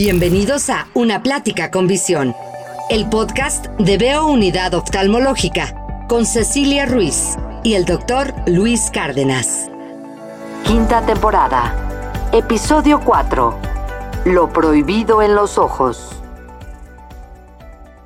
Bienvenidos a Una Plática con Visión, el podcast de Veo Unidad Oftalmológica con Cecilia Ruiz y el doctor Luis Cárdenas. Quinta temporada, episodio 4. Lo prohibido en los ojos.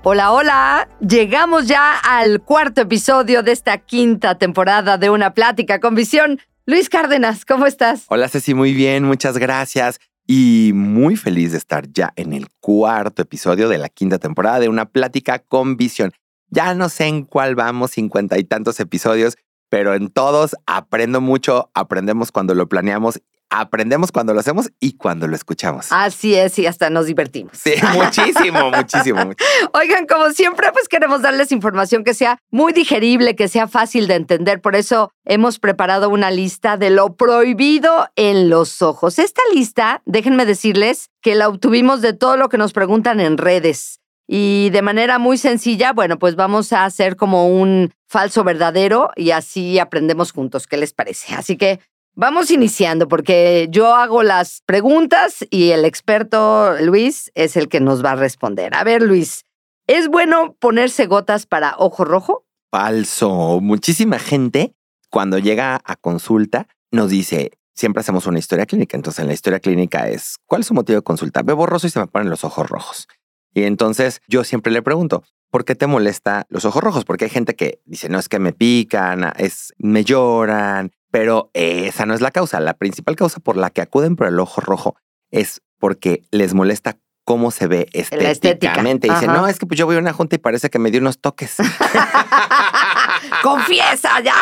Hola, hola. Llegamos ya al cuarto episodio de esta quinta temporada de Una Plática con Visión. Luis Cárdenas, ¿cómo estás? Hola Ceci, muy bien, muchas gracias. Y muy feliz de estar ya en el cuarto episodio de la quinta temporada de Una Plática con Visión. Ya no sé en cuál vamos, cincuenta y tantos episodios, pero en todos aprendo mucho, aprendemos cuando lo planeamos aprendemos cuando lo hacemos y cuando lo escuchamos. Así es, y hasta nos divertimos. Sí, muchísimo, muchísimo, Oigan, como siempre, pues queremos darles información que sea muy digerible, que sea fácil de entender. Por eso hemos preparado una lista de lo prohibido en los ojos. Esta lista, déjenme decirles que la obtuvimos de todo lo que nos preguntan en redes. Y de manera muy sencilla, bueno, pues vamos a hacer como un falso verdadero y así aprendemos juntos. ¿Qué les parece? Así que Vamos iniciando porque yo hago las preguntas y el experto Luis es el que nos va a responder. A ver, Luis, ¿es bueno ponerse gotas para ojo rojo? Falso. Muchísima gente cuando llega a consulta nos dice, siempre hacemos una historia clínica. Entonces, en la historia clínica es, ¿cuál es su motivo de consulta? Veo borroso y se me ponen los ojos rojos. Y entonces yo siempre le pregunto, ¿por qué te molesta los ojos rojos? Porque hay gente que dice, no, es que me pican, es, me lloran, pero esa no es la causa. La principal causa por la que acuden por el ojo rojo es porque les molesta cómo se ve estéticamente. Dicen, no, es que pues yo voy a una junta y parece que me dio unos toques. Confiesa ya.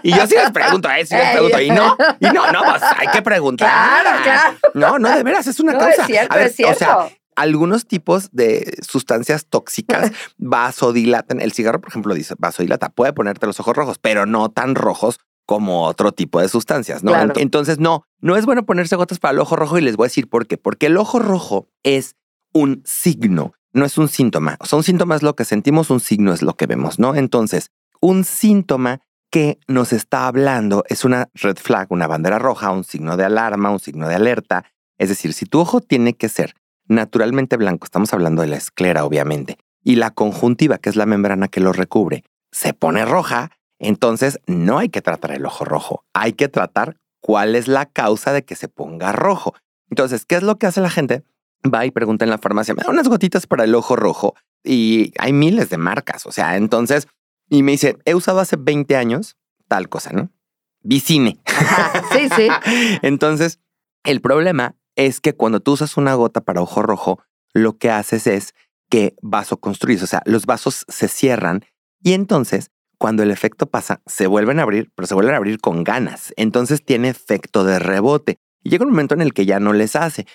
Y yo sí les pregunto, ¿eh? Sí les pregunto. Y no, y no, no, pues hay que preguntar. Claro, claro. No, no, de veras, es una causa. Es cierto, es cierto. O sea, algunos tipos de sustancias tóxicas vasodilatan. El cigarro, por ejemplo, dice vasodilata. Puede ponerte los ojos rojos, pero no tan rojos como otro tipo de sustancias, ¿no? Entonces, no, no es bueno ponerse gotas para el ojo rojo y les voy a decir por qué. Porque el ojo rojo es un signo, no es un síntoma. O sea, un síntoma es lo que sentimos, un signo es lo que vemos, ¿no? Entonces, un síntoma que nos está hablando es una red flag, una bandera roja, un signo de alarma, un signo de alerta. Es decir, si tu ojo tiene que ser naturalmente blanco, estamos hablando de la esclera, obviamente, y la conjuntiva, que es la membrana que lo recubre, se pone roja, entonces, no hay que tratar el ojo rojo, hay que tratar cuál es la causa de que se ponga rojo. Entonces, ¿qué es lo que hace la gente? Va y pregunta en la farmacia, me da unas gotitas para el ojo rojo y hay miles de marcas, o sea, entonces, y me dice, he usado hace 20 años tal cosa, ¿no? Vicine. sí, sí. entonces, el problema es que cuando tú usas una gota para ojo rojo, lo que haces es que vasoconstruyes, o sea, los vasos se cierran y entonces cuando el efecto pasa, se vuelven a abrir, pero se vuelven a abrir con ganas. Entonces tiene efecto de rebote. Y llega un momento en el que ya no les hace.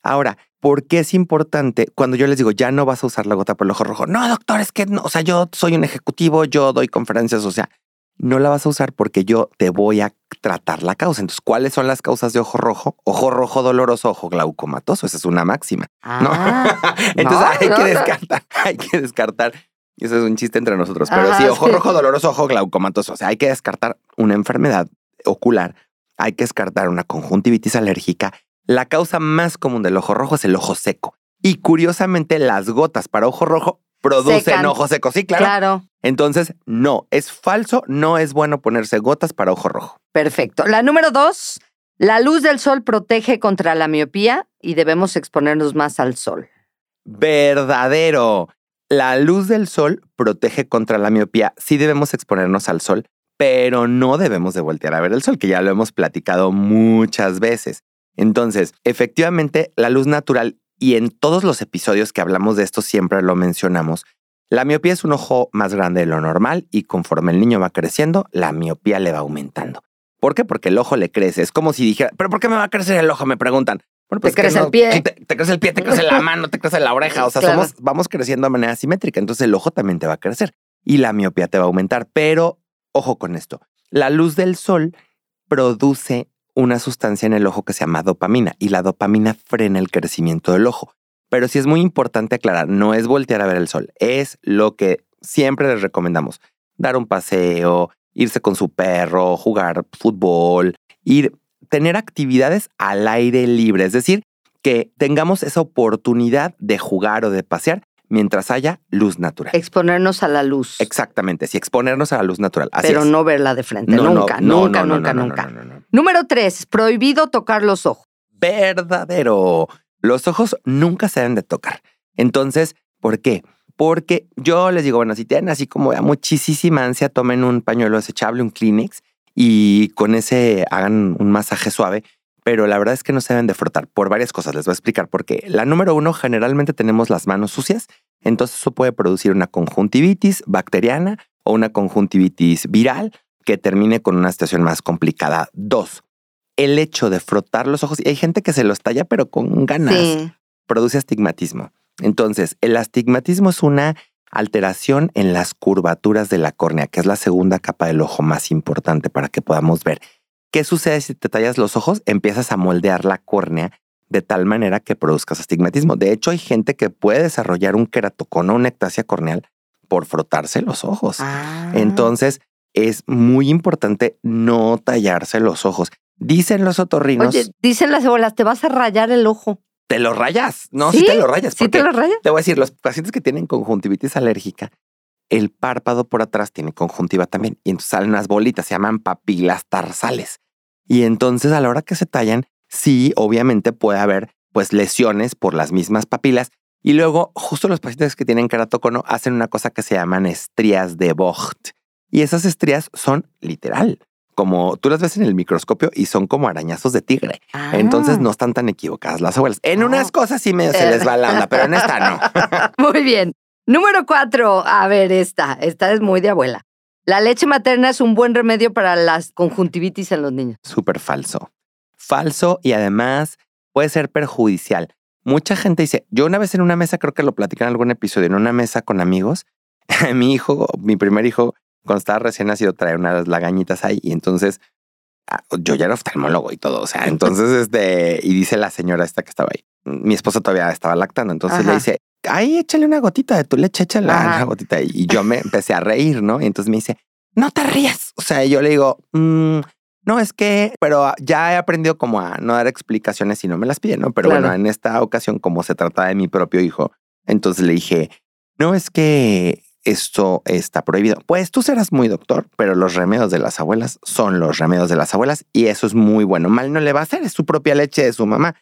Ahora, ¿por qué es importante cuando yo les digo, ya no vas a usar la gota por el ojo rojo? No, doctor, es que no, o sea, yo soy un ejecutivo, yo doy conferencias, o sea, no la vas a usar porque yo te voy a tratar la causa. Entonces, ¿cuáles son las causas de ojo rojo? Ojo rojo doloroso, ojo glaucomatoso. Esa es una máxima. ¿no? Ah, Entonces hay que descartar, hay que descartar eso es un chiste entre nosotros. Pero sí, ojo rojo doloroso, ojo glaucomatoso. O sea, hay que descartar una enfermedad ocular, hay que descartar una conjuntivitis alérgica. La causa más común del ojo rojo es el ojo seco. Y curiosamente, las gotas para ojo rojo producen ojo seco. Sí, claro. Claro. Entonces, no, es falso, no es bueno ponerse gotas para ojo rojo. Perfecto. La número dos, la luz del sol protege contra la miopía y debemos exponernos más al sol. Verdadero. La luz del sol protege contra la miopía. Sí debemos exponernos al sol, pero no debemos de voltear a ver el sol, que ya lo hemos platicado muchas veces. Entonces, efectivamente, la luz natural, y en todos los episodios que hablamos de esto siempre lo mencionamos, la miopía es un ojo más grande de lo normal y conforme el niño va creciendo, la miopía le va aumentando. ¿Por qué? Porque el ojo le crece. Es como si dijera, ¿pero por qué me va a crecer el ojo? Me preguntan. Bueno, pues te crece el pie. Te, crece el pie, te crece la mano, te crece la oreja. O sea, somos, vamos creciendo de manera simétrica. Entonces el ojo también te va a crecer y la miopía te va a aumentar. Pero ojo con esto. La luz del sol produce una sustancia en el ojo que se llama dopamina y la dopamina frena el crecimiento del ojo. Pero sí es muy importante aclarar, no es voltear a ver el sol, es lo que siempre les recomendamos. Dar un paseo, irse con su perro, jugar fútbol, ir tener actividades al aire libre, es decir, que tengamos esa oportunidad de jugar o de pasear mientras haya luz natural. Exponernos a la luz. Exactamente, sí, exponernos a la luz natural. Pero no verla de frente, nunca, nunca, nunca, nunca. Número tres, prohibido tocar los ojos. Verdadero. Los ojos nunca se deben de tocar. Entonces, ¿por qué? Porque yo les digo, bueno, si tienen así como muchísima ansia, tomen un pañuelo desechable, un Kleenex, y con ese hagan un masaje suave pero la verdad es que no se deben de frotar por varias cosas. Les voy a explicar por qué. La número uno, generalmente tenemos las manos sucias, entonces eso puede producir una conjuntivitis bacteriana o una conjuntivitis viral que termine con una situación más complicada. Dos, el hecho de frotar los ojos, y hay gente que se los talla pero con ganas, produce astigmatismo. Entonces, el astigmatismo es una alteración en las curvaturas de la córnea, que es la segunda capa del ojo más importante para que podamos ver. ¿Qué sucede si te tallas los ojos? Empiezas a moldear la córnea de tal manera que produzcas astigmatismo. De hecho, hay gente que puede desarrollar un queratocono o una ectasia corneal por frotarse los ojos. Ah. Entonces, es muy importante no tallarse los ojos. Dicen los otorrinos. Oye, dicen las abuelas, te vas a rayar el ojo. Te lo rayas. No, sí, te lo rayas. Sí, te lo rayas. Te voy a decir, los pacientes que tienen conjuntivitis alérgica, el párpado por atrás tiene conjuntiva también. Y entonces salen unas bolitas, se llaman papilas tarsales. Y entonces a la hora que se tallan, sí, obviamente puede haber pues lesiones por las mismas papilas. Y luego, justo los pacientes que tienen queratocono hacen una cosa que se llaman estrías de Vogt. Y esas estrías son literal, como tú las ves en el microscopio y son como arañazos de tigre. Entonces ah. no están tan equivocadas las abuelas. En unas cosas sí medio se les va la onda, pero en esta no. muy bien. Número cuatro. A ver, esta. Esta es muy de abuela. La leche materna es un buen remedio para las conjuntivitis en los niños. Súper falso. Falso y además puede ser perjudicial. Mucha gente dice, yo una vez en una mesa, creo que lo platican en algún episodio, en una mesa con amigos, mi hijo, mi primer hijo, cuando estaba recién nacido, trae unas lagañitas ahí y entonces ah, yo ya era oftalmólogo y todo, o sea, entonces este, y dice la señora esta que estaba ahí, mi esposa todavía estaba lactando, entonces le dice, ahí échale una gotita de tu leche, échale una gotita. Y yo me empecé a reír, ¿no? Y entonces me dice, no te rías. O sea, yo le digo, mm, no, es que, pero ya he aprendido como a no dar explicaciones si no me las piden, ¿no? Pero bueno, en esta ocasión, como se trata de mi propio hijo, entonces le dije, no es que esto está prohibido. Pues tú serás muy doctor, pero los remedios de las abuelas son los remedios de las abuelas y eso es muy bueno. Mal no le va a hacer, es su propia leche de su mamá.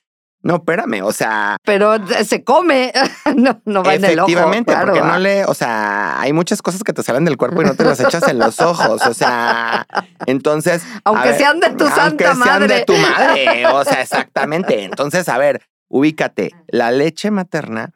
No, espérame, o sea. Pero se come, no, no va en el ojo. Efectivamente, porque no le, o sea, hay muchas cosas que te salen del cuerpo y no te las echas en los ojos, o sea, entonces. Aunque sean de tu santa madre. Aunque sean de tu madre, o sea, exactamente. Entonces, a ver, ubícate. La leche materna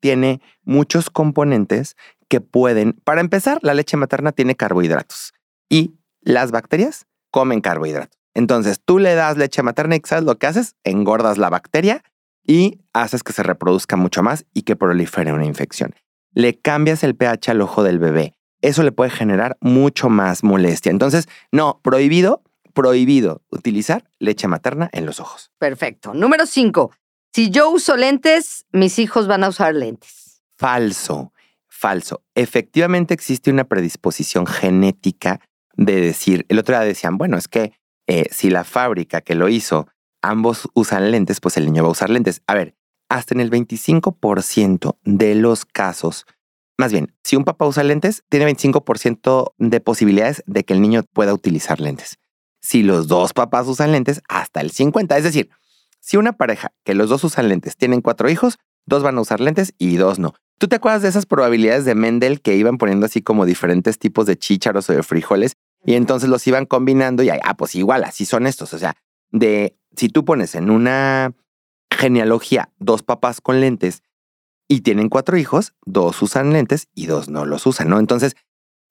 tiene muchos componentes que pueden. Para empezar, la leche materna tiene carbohidratos y las bacterias comen carbohidratos. Entonces tú le das leche materna y ¿sabes lo que haces? Engordas la bacteria y haces que se reproduzca mucho más y que prolifere una infección. Le cambias el pH al ojo del bebé. Eso le puede generar mucho más molestia. Entonces, no, prohibido, prohibido utilizar leche materna en los ojos. Perfecto. Número cinco. Si yo uso lentes, mis hijos van a usar lentes. Falso, falso. Efectivamente existe una predisposición genética de decir, el otro día decían, bueno, es que eh, si la fábrica que lo hizo, ambos usan lentes, pues el niño va a usar lentes. A ver, hasta en el 25% de los casos, más bien, si un papá usa lentes, tiene 25% de posibilidades de que el niño pueda utilizar lentes. Si los dos papás usan lentes, hasta el 50%. Es decir, si una pareja que los dos usan lentes tienen cuatro hijos, dos van a usar lentes y dos no. ¿Tú te acuerdas de esas probabilidades de Mendel que iban poniendo así como diferentes tipos de chícharos o de frijoles y entonces los iban combinando y, ah, pues igual, así son estos. O sea, de si tú pones en una genealogía dos papás con lentes y tienen cuatro hijos, dos usan lentes y dos no los usan, ¿no? Entonces,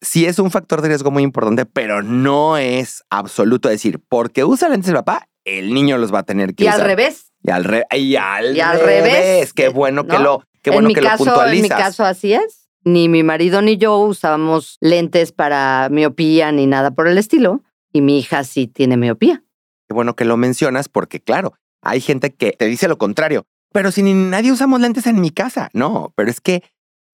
sí es un factor de riesgo muy importante, pero no es absoluto decir, porque usa lentes el papá, el niño los va a tener que y usar. Al revés. Y al, revés. y al, revés. Qué bueno que lo, qué bueno que lo puntualizas. En mi caso así es ni mi marido ni yo usábamos lentes para miopía ni nada por el estilo, y mi hija sí tiene miopía. Qué bueno que lo mencionas porque, claro, hay gente que te dice lo contrario, pero si ni nadie usamos lentes en mi casa, no, pero es que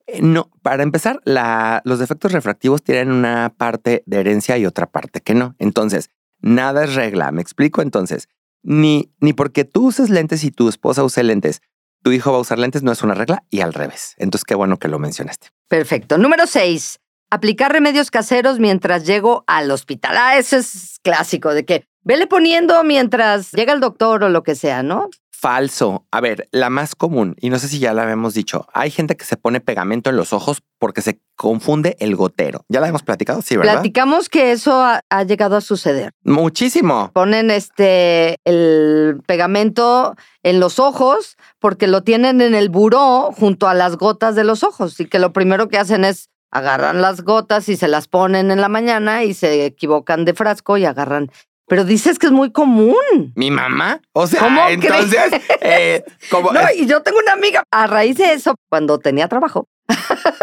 eh, no, para empezar, la, los defectos refractivos tienen una parte de herencia y otra parte que no. Entonces, nada es regla. ¿Me explico? Entonces, ni, ni porque tú uses lentes y tu esposa use lentes, tu hijo va a usar lentes, no es una regla y al revés. Entonces, qué bueno que lo mencionaste. Perfecto. Número seis, aplicar remedios caseros mientras llego al hospital. Ah, eso es clásico, de que vele poniendo mientras llega el doctor o lo que sea, ¿no? Falso. A ver, la más común, y no sé si ya la habíamos dicho, hay gente que se pone pegamento en los ojos porque se confunde el gotero. Ya la hemos platicado, sí, ¿verdad? Platicamos que eso ha, ha llegado a suceder. Muchísimo. Ponen este el pegamento en los ojos porque lo tienen en el buró junto a las gotas de los ojos y que lo primero que hacen es agarran las gotas y se las ponen en la mañana y se equivocan de frasco y agarran pero dices que es muy común. ¿Mi mamá? O sea, entonces, eh, como... No, y yo tengo una amiga, a raíz de eso, cuando tenía trabajo.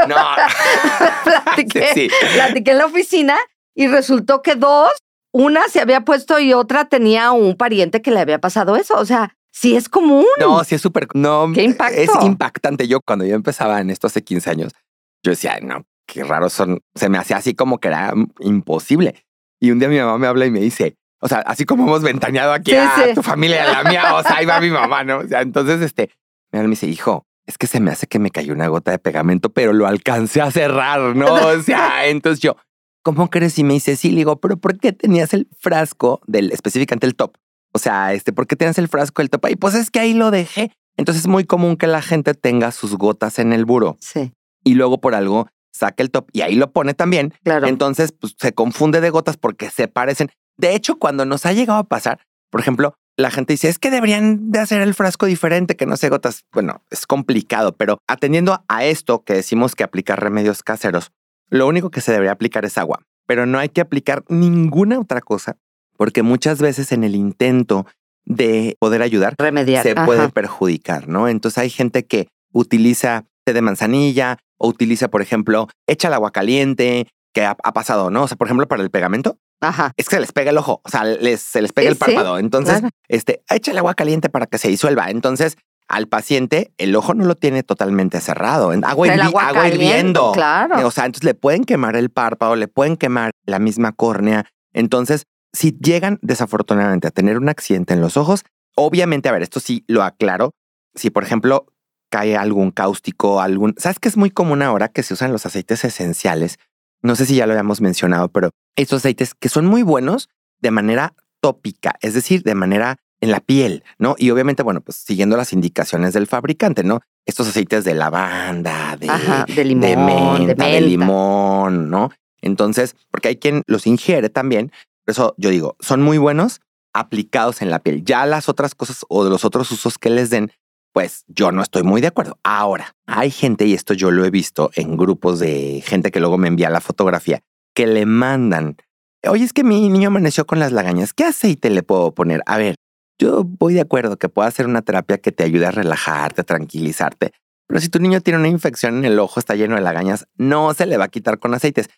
No. platiqué, sí. platiqué en la oficina y resultó que dos, una se había puesto y otra tenía un pariente que le había pasado eso. O sea, sí es común. No, sí es súper... No, ¿Qué impacto? Es impactante. Yo cuando yo empezaba en esto hace 15 años, yo decía, no, qué raro son. Se me hacía así como que era imposible. Y un día mi mamá me habla y me dice, o sea, así como hemos ventaneado aquí a tu familia a la mía, o sea, ahí va mi mamá, ¿no? O sea, entonces, este, me dice, hijo, es que se me hace que me cayó una gota de pegamento, pero lo alcancé a cerrar, ¿no? O sea, entonces yo, ¿cómo crees? Y me dice, sí, le digo, pero ¿por qué tenías el frasco del, específicamente el top? O sea, este, ¿por qué tenías el frasco del top? Y pues es que ahí lo dejé. Entonces es muy común que la gente tenga sus gotas en el buro. Sí. Y luego por algo saca el top y ahí lo pone también. Claro. Entonces, pues se confunde de gotas porque se parecen. De hecho, cuando nos ha llegado a pasar, por ejemplo, la gente dice, es que deberían de hacer el frasco diferente, que no se gotas. Bueno, es complicado, pero atendiendo a esto que decimos que aplicar remedios caseros, lo único que se debería aplicar es agua, pero no hay que aplicar ninguna otra cosa, porque muchas veces en el intento de poder ayudar, Remediar. se Ajá. puede perjudicar, ¿no? Entonces hay gente que utiliza té de manzanilla o utiliza, por ejemplo, echa el agua caliente, que ha, ha pasado, ¿no? O sea, por ejemplo, para el pegamento, Ajá. es que se les pega el ojo, o sea, les, se les pega Sí, el párpado. Entonces, claro. este, échale agua caliente para que se disuelva. Entonces, al paciente, el ojo no lo tiene totalmente cerrado. Agua, hirvi- agua agua hirviendo. claro. O sea, entonces le pueden quemar el párpado, le pueden quemar la misma córnea. Entonces, si llegan desafortunadamente a tener un accidente en los ojos, obviamente, a ver, esto sí lo aclaro. Si, por ejemplo, cae algún cáustico, algún... ¿Sabes que es muy común ahora que se usan los aceites esenciales? No sé si ya lo habíamos mencionado, pero estos aceites que son muy buenos de manera tópica, es decir, de manera en la piel, ¿no? Y obviamente, bueno, pues siguiendo las indicaciones del fabricante, ¿no? Estos aceites de lavanda, de, Ajá. De limón, de menta, de, menta. limón, ¿no? Entonces, porque hay quien los ingiere también. Por eso yo digo, son muy buenos aplicados en la piel. Ya las otras cosas o de los otros usos que les den, pues yo no estoy muy de acuerdo. Ahora, hay gente, y esto yo lo he visto en grupos de gente que luego me envía la fotografía, que le mandan, oye, es que mi niño amaneció con las lagañas, ¿qué aceite le puedo poner? A ver, yo voy de acuerdo que pueda hacer una terapia que te ayude a relajarte, a tranquilizarte. Pero si tu niño tiene una infección en el ojo, está lleno de lagañas, no se le va a quitar con aceites.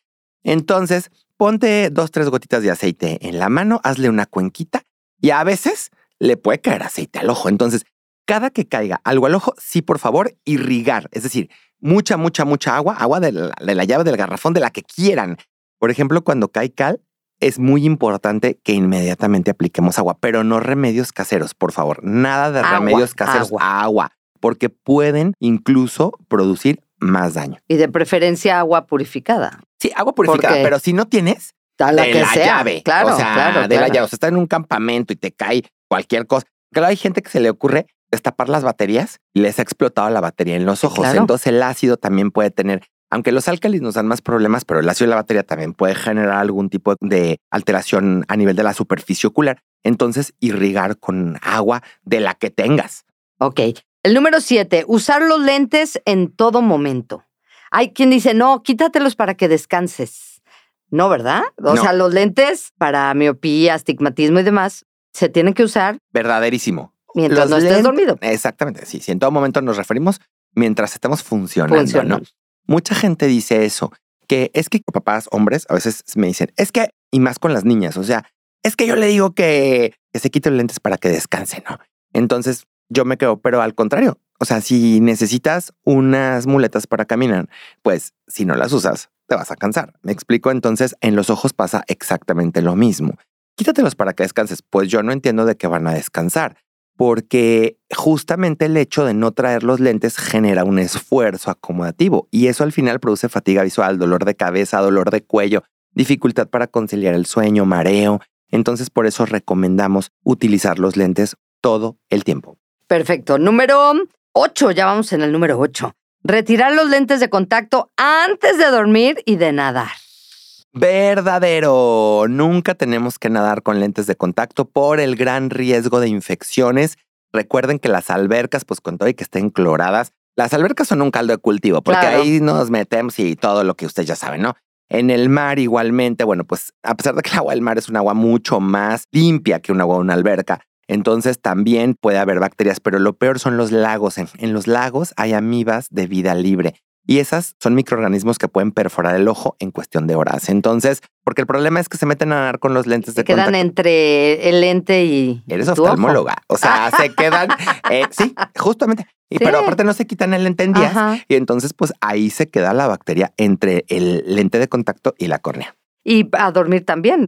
Entonces, ponte dos, tres gotitas de aceite en la mano, hazle una cuenquita y a veces le puede caer aceite al ojo. Entonces, cada que caiga algo al ojo, sí, por favor, irrigar. Es decir, mucha, mucha, mucha agua, agua de la, de la llave del garrafón, de la que quieran. Por ejemplo, cuando cae cal, es muy importante que inmediatamente apliquemos agua, pero no remedios caseros, por favor. Nada de Agua, remedios caseros, agua. agua, porque pueden incluso producir más daño. Y de preferencia agua purificada. Sí, agua purificada, pero si no tienes, A la de que la sea. llave. Claro, o sea, claro. de la llave. O sea, está en un campamento y te cae cualquier cosa. Claro, hay gente que se le ocurre destapar las baterías y les ha explotado la batería en los ojos. claro. Entonces el ácido también puede tener, aunque los álcalis nos dan más problemas, pero el ácido de la batería también puede generar algún tipo de alteración a nivel de la superficie ocular. Entonces irrigar con agua de la que tengas. Ok. El número siete, usar los lentes en todo momento. Hay quien dice, no, quítatelos para que descanses. No, ¿verdad? O No. sea, los lentes para miopía, astigmatismo y demás se tienen que usar Verdaderísimo. Mientras Los no estés lentes- dormido. Exactamente, sí. Si en todo momento nos referimos mientras estemos funcionando. Mucha gente dice eso, que es que papás, hombres, a veces me dicen, es que, y más con las niñas, o sea, es que yo le digo que, que se quite los lentes para que descanse, ¿no? Entonces yo me quedo, pero al contrario, o sea, si necesitas unas muletas para caminar, pues si no las usas, te vas a cansar. Me explico, entonces en los ojos pasa exactamente lo mismo. quítatelos para que descanses. Pues yo no entiendo de qué van a descansar, porque justamente el hecho de no traer los lentes genera un esfuerzo acomodativo y eso al final produce fatiga visual, dolor de cabeza, dolor de cuello, dificultad para conciliar el sueño, mareo. Entonces por eso recomendamos utilizar los lentes todo el tiempo. Perfecto. Número 8, ya vamos en el número 8. Retirar los lentes de contacto antes de dormir y de nadar. Verdadero. Nunca tenemos que nadar con lentes de contacto por el gran riesgo de infecciones. Recuerden que las albercas, pues con todo y que estén cloradas, las albercas son un caldo de cultivo, porque ahí nos metemos y todo lo que ustedes ya saben, ¿no? En el mar igualmente, bueno, pues a pesar de que el agua del mar es un agua mucho más limpia que un agua de una alberca, entonces también puede haber bacterias, pero lo peor son los lagos. En, en, los lagos hay amibas de vida libre y esas son microorganismos que pueden perforar el ojo en cuestión de horas. Entonces, porque el problema es que se meten a nadar con los lentes de quedan entre el lente y. Eres oftalmóloga. O sea, se quedan. Eh, sí, justamente. Y, Pero aparte no se quitan el lente en días. Y entonces, pues ahí se queda la bacteria entre el lente de contacto y la córnea. Y a dormir también.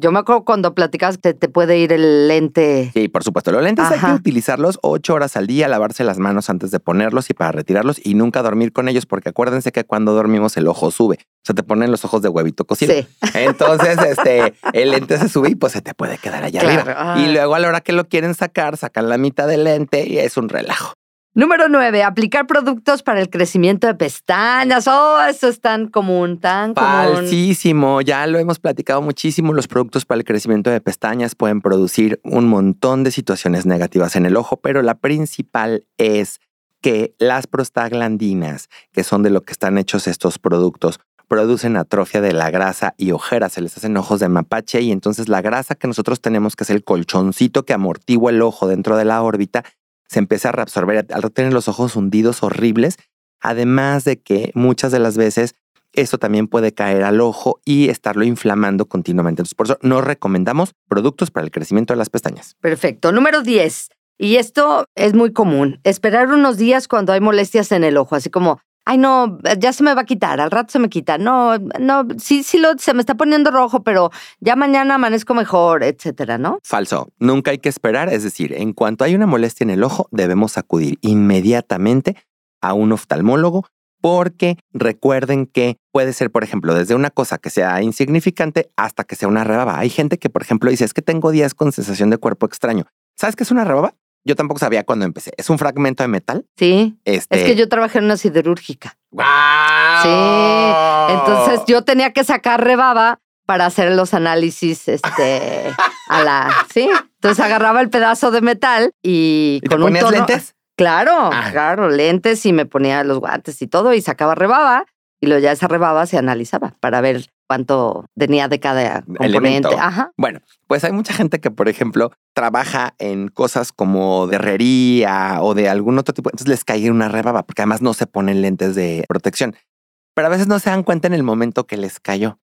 Yo me acuerdo cuando platicas que te puede ir el lente. Sí, por supuesto. Los lentes hay que utilizarlos ocho horas al día, lavarse las manos antes de ponerlos y para retirarlos y nunca dormir con ellos, porque acuérdense que cuando dormimos el ojo sube. O sea, te ponen los ojos de huevito cocido. Sí. Entonces, este, el lente se sube y pues se te puede quedar allá arriba. Y luego a la hora que lo quieren sacar, sacan la mitad del lente y es un relajo. Número nueve, aplicar productos para el crecimiento de pestañas. Oh, eso es tan común, tan. Falsísimo. Ya lo hemos platicado muchísimo. Los productos para el crecimiento de pestañas pueden producir un montón de situaciones negativas en el ojo, pero la principal es que las prostaglandinas, que son de lo que están hechos estos productos, producen atrofia de la grasa y ojeras, se les hacen ojos de mapache y entonces la grasa que nosotros tenemos, que es el colchoncito que amortigua el ojo dentro de la órbita, se empieza a reabsorber al tener los ojos hundidos horribles, además de que muchas de las veces esto también puede caer al ojo y estarlo inflamando continuamente. Entonces, por eso no recomendamos productos para el crecimiento de las pestañas. Perfecto. Número 10. Y esto es muy común. Esperar unos días cuando hay molestias en el ojo, así como ay, no, ya se me va a quitar, al rato se me quita. No, no, sí, sí, lo, se me está poniendo rojo, pero ya mañana amanezco mejor, etcétera, ¿no? Falso. Nunca hay que esperar. Es decir, en cuanto hay una molestia en el ojo, debemos acudir inmediatamente a un oftalmólogo porque recuerden que puede ser, por ejemplo, desde una cosa que sea insignificante hasta que sea una rebaba. Hay gente que, por ejemplo, dice, es que tengo días con sensación de cuerpo extraño. ¿Sabes qué es una rebaba? Yo tampoco sabía cuando empecé. ¿Es un fragmento de metal? Sí. Este... Es que yo trabajé en una siderúrgica. ¡Wow! Sí. Entonces yo tenía que sacar rebaba para hacer los análisis este, a la. Sí. Entonces agarraba el pedazo de metal y, con un tono, lentes? Claro, ah. claro, lentes y me ponía los guantes y todo y sacaba rebaba y luego ya esa rebaba se analizaba para ver cuánto tenía de cada componente. Ajá. Bueno, pues hay mucha gente que, por ejemplo, trabaja en cosas como de herrería o de algún otro tipo, entonces les cae una rebaba porque además no se ponen lentes de protección. Pero a veces no se dan cuenta en el momento que les cayó.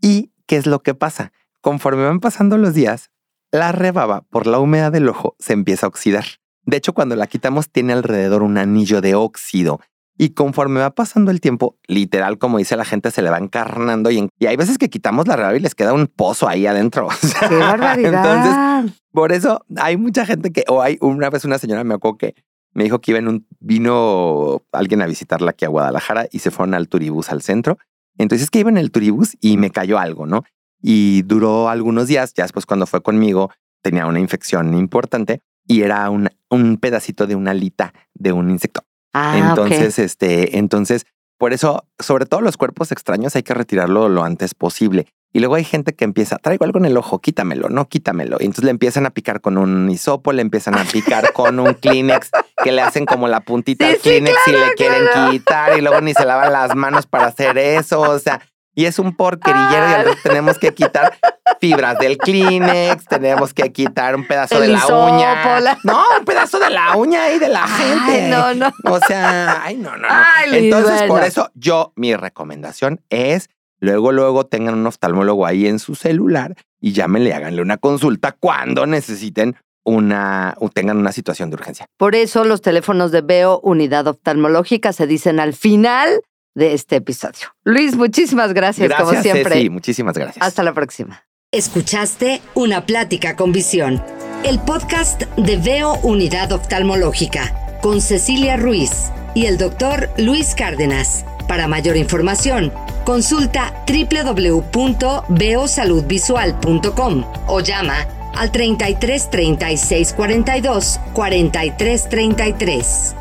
¿Y qué es lo que pasa? Conforme van pasando los días, la rebaba por la humedad del ojo se empieza a oxidar. De hecho, cuando la quitamos tiene alrededor un anillo de óxido y conforme va pasando el tiempo, literal, como dice la gente, se le va encarnando y, y hay veces que quitamos la rebaba y les queda un pozo ahí adentro. ¡Qué barbaridad! Entonces, por eso hay mucha gente que, o hay una vez una señora me acuerdo que me dijo que iba en un, vino alguien a visitarla aquí a Guadalajara y se fueron al turibús al centro. Entonces es que iba en el turibús y me cayó algo, ¿no? Y duró algunos días, ya después cuando fue conmigo tenía una infección importante y era un, un pedacito de una alita de un insecto. Ah, entonces, este, entonces, por eso, sobre todo los cuerpos extraños hay que retirarlo lo antes posible. Y luego hay gente que empieza, traigo algo en el ojo, quítamelo, no quítamelo. Y entonces le empiezan a picar con un hisopo, le empiezan a picar con un Kleenex, que le hacen como la puntita al Kleenex y le quieren quitar. Y luego ni se lavan las manos para hacer eso. O sea, y es un porquerillero y y tenemos que quitar fibras del Kleenex, tenemos que quitar un pedazo de la uña. No, un pedazo de la uña y de la gente. no, no. O sea, ay, no, no, no. Entonces, por eso yo, mi recomendación es luego, luego tengan un oftalmólogo ahí en su celular y llámenle, háganle una consulta cuando necesiten una o tengan una situación de urgencia. Por eso los teléfonos de Veo Unidad Oftalmológica se dicen al final de este episodio. Luis, muchísimas gracias, como siempre. Sí, muchísimas gracias. Hasta la próxima. Escuchaste Una Plática con Visión, el podcast de Veo Unidad Oftalmológica, con Cecilia Ruiz y el doctor Luis Cárdenas. Para mayor información, consulta www.veosaludvisual.com o llama al 33 36 42 43 33.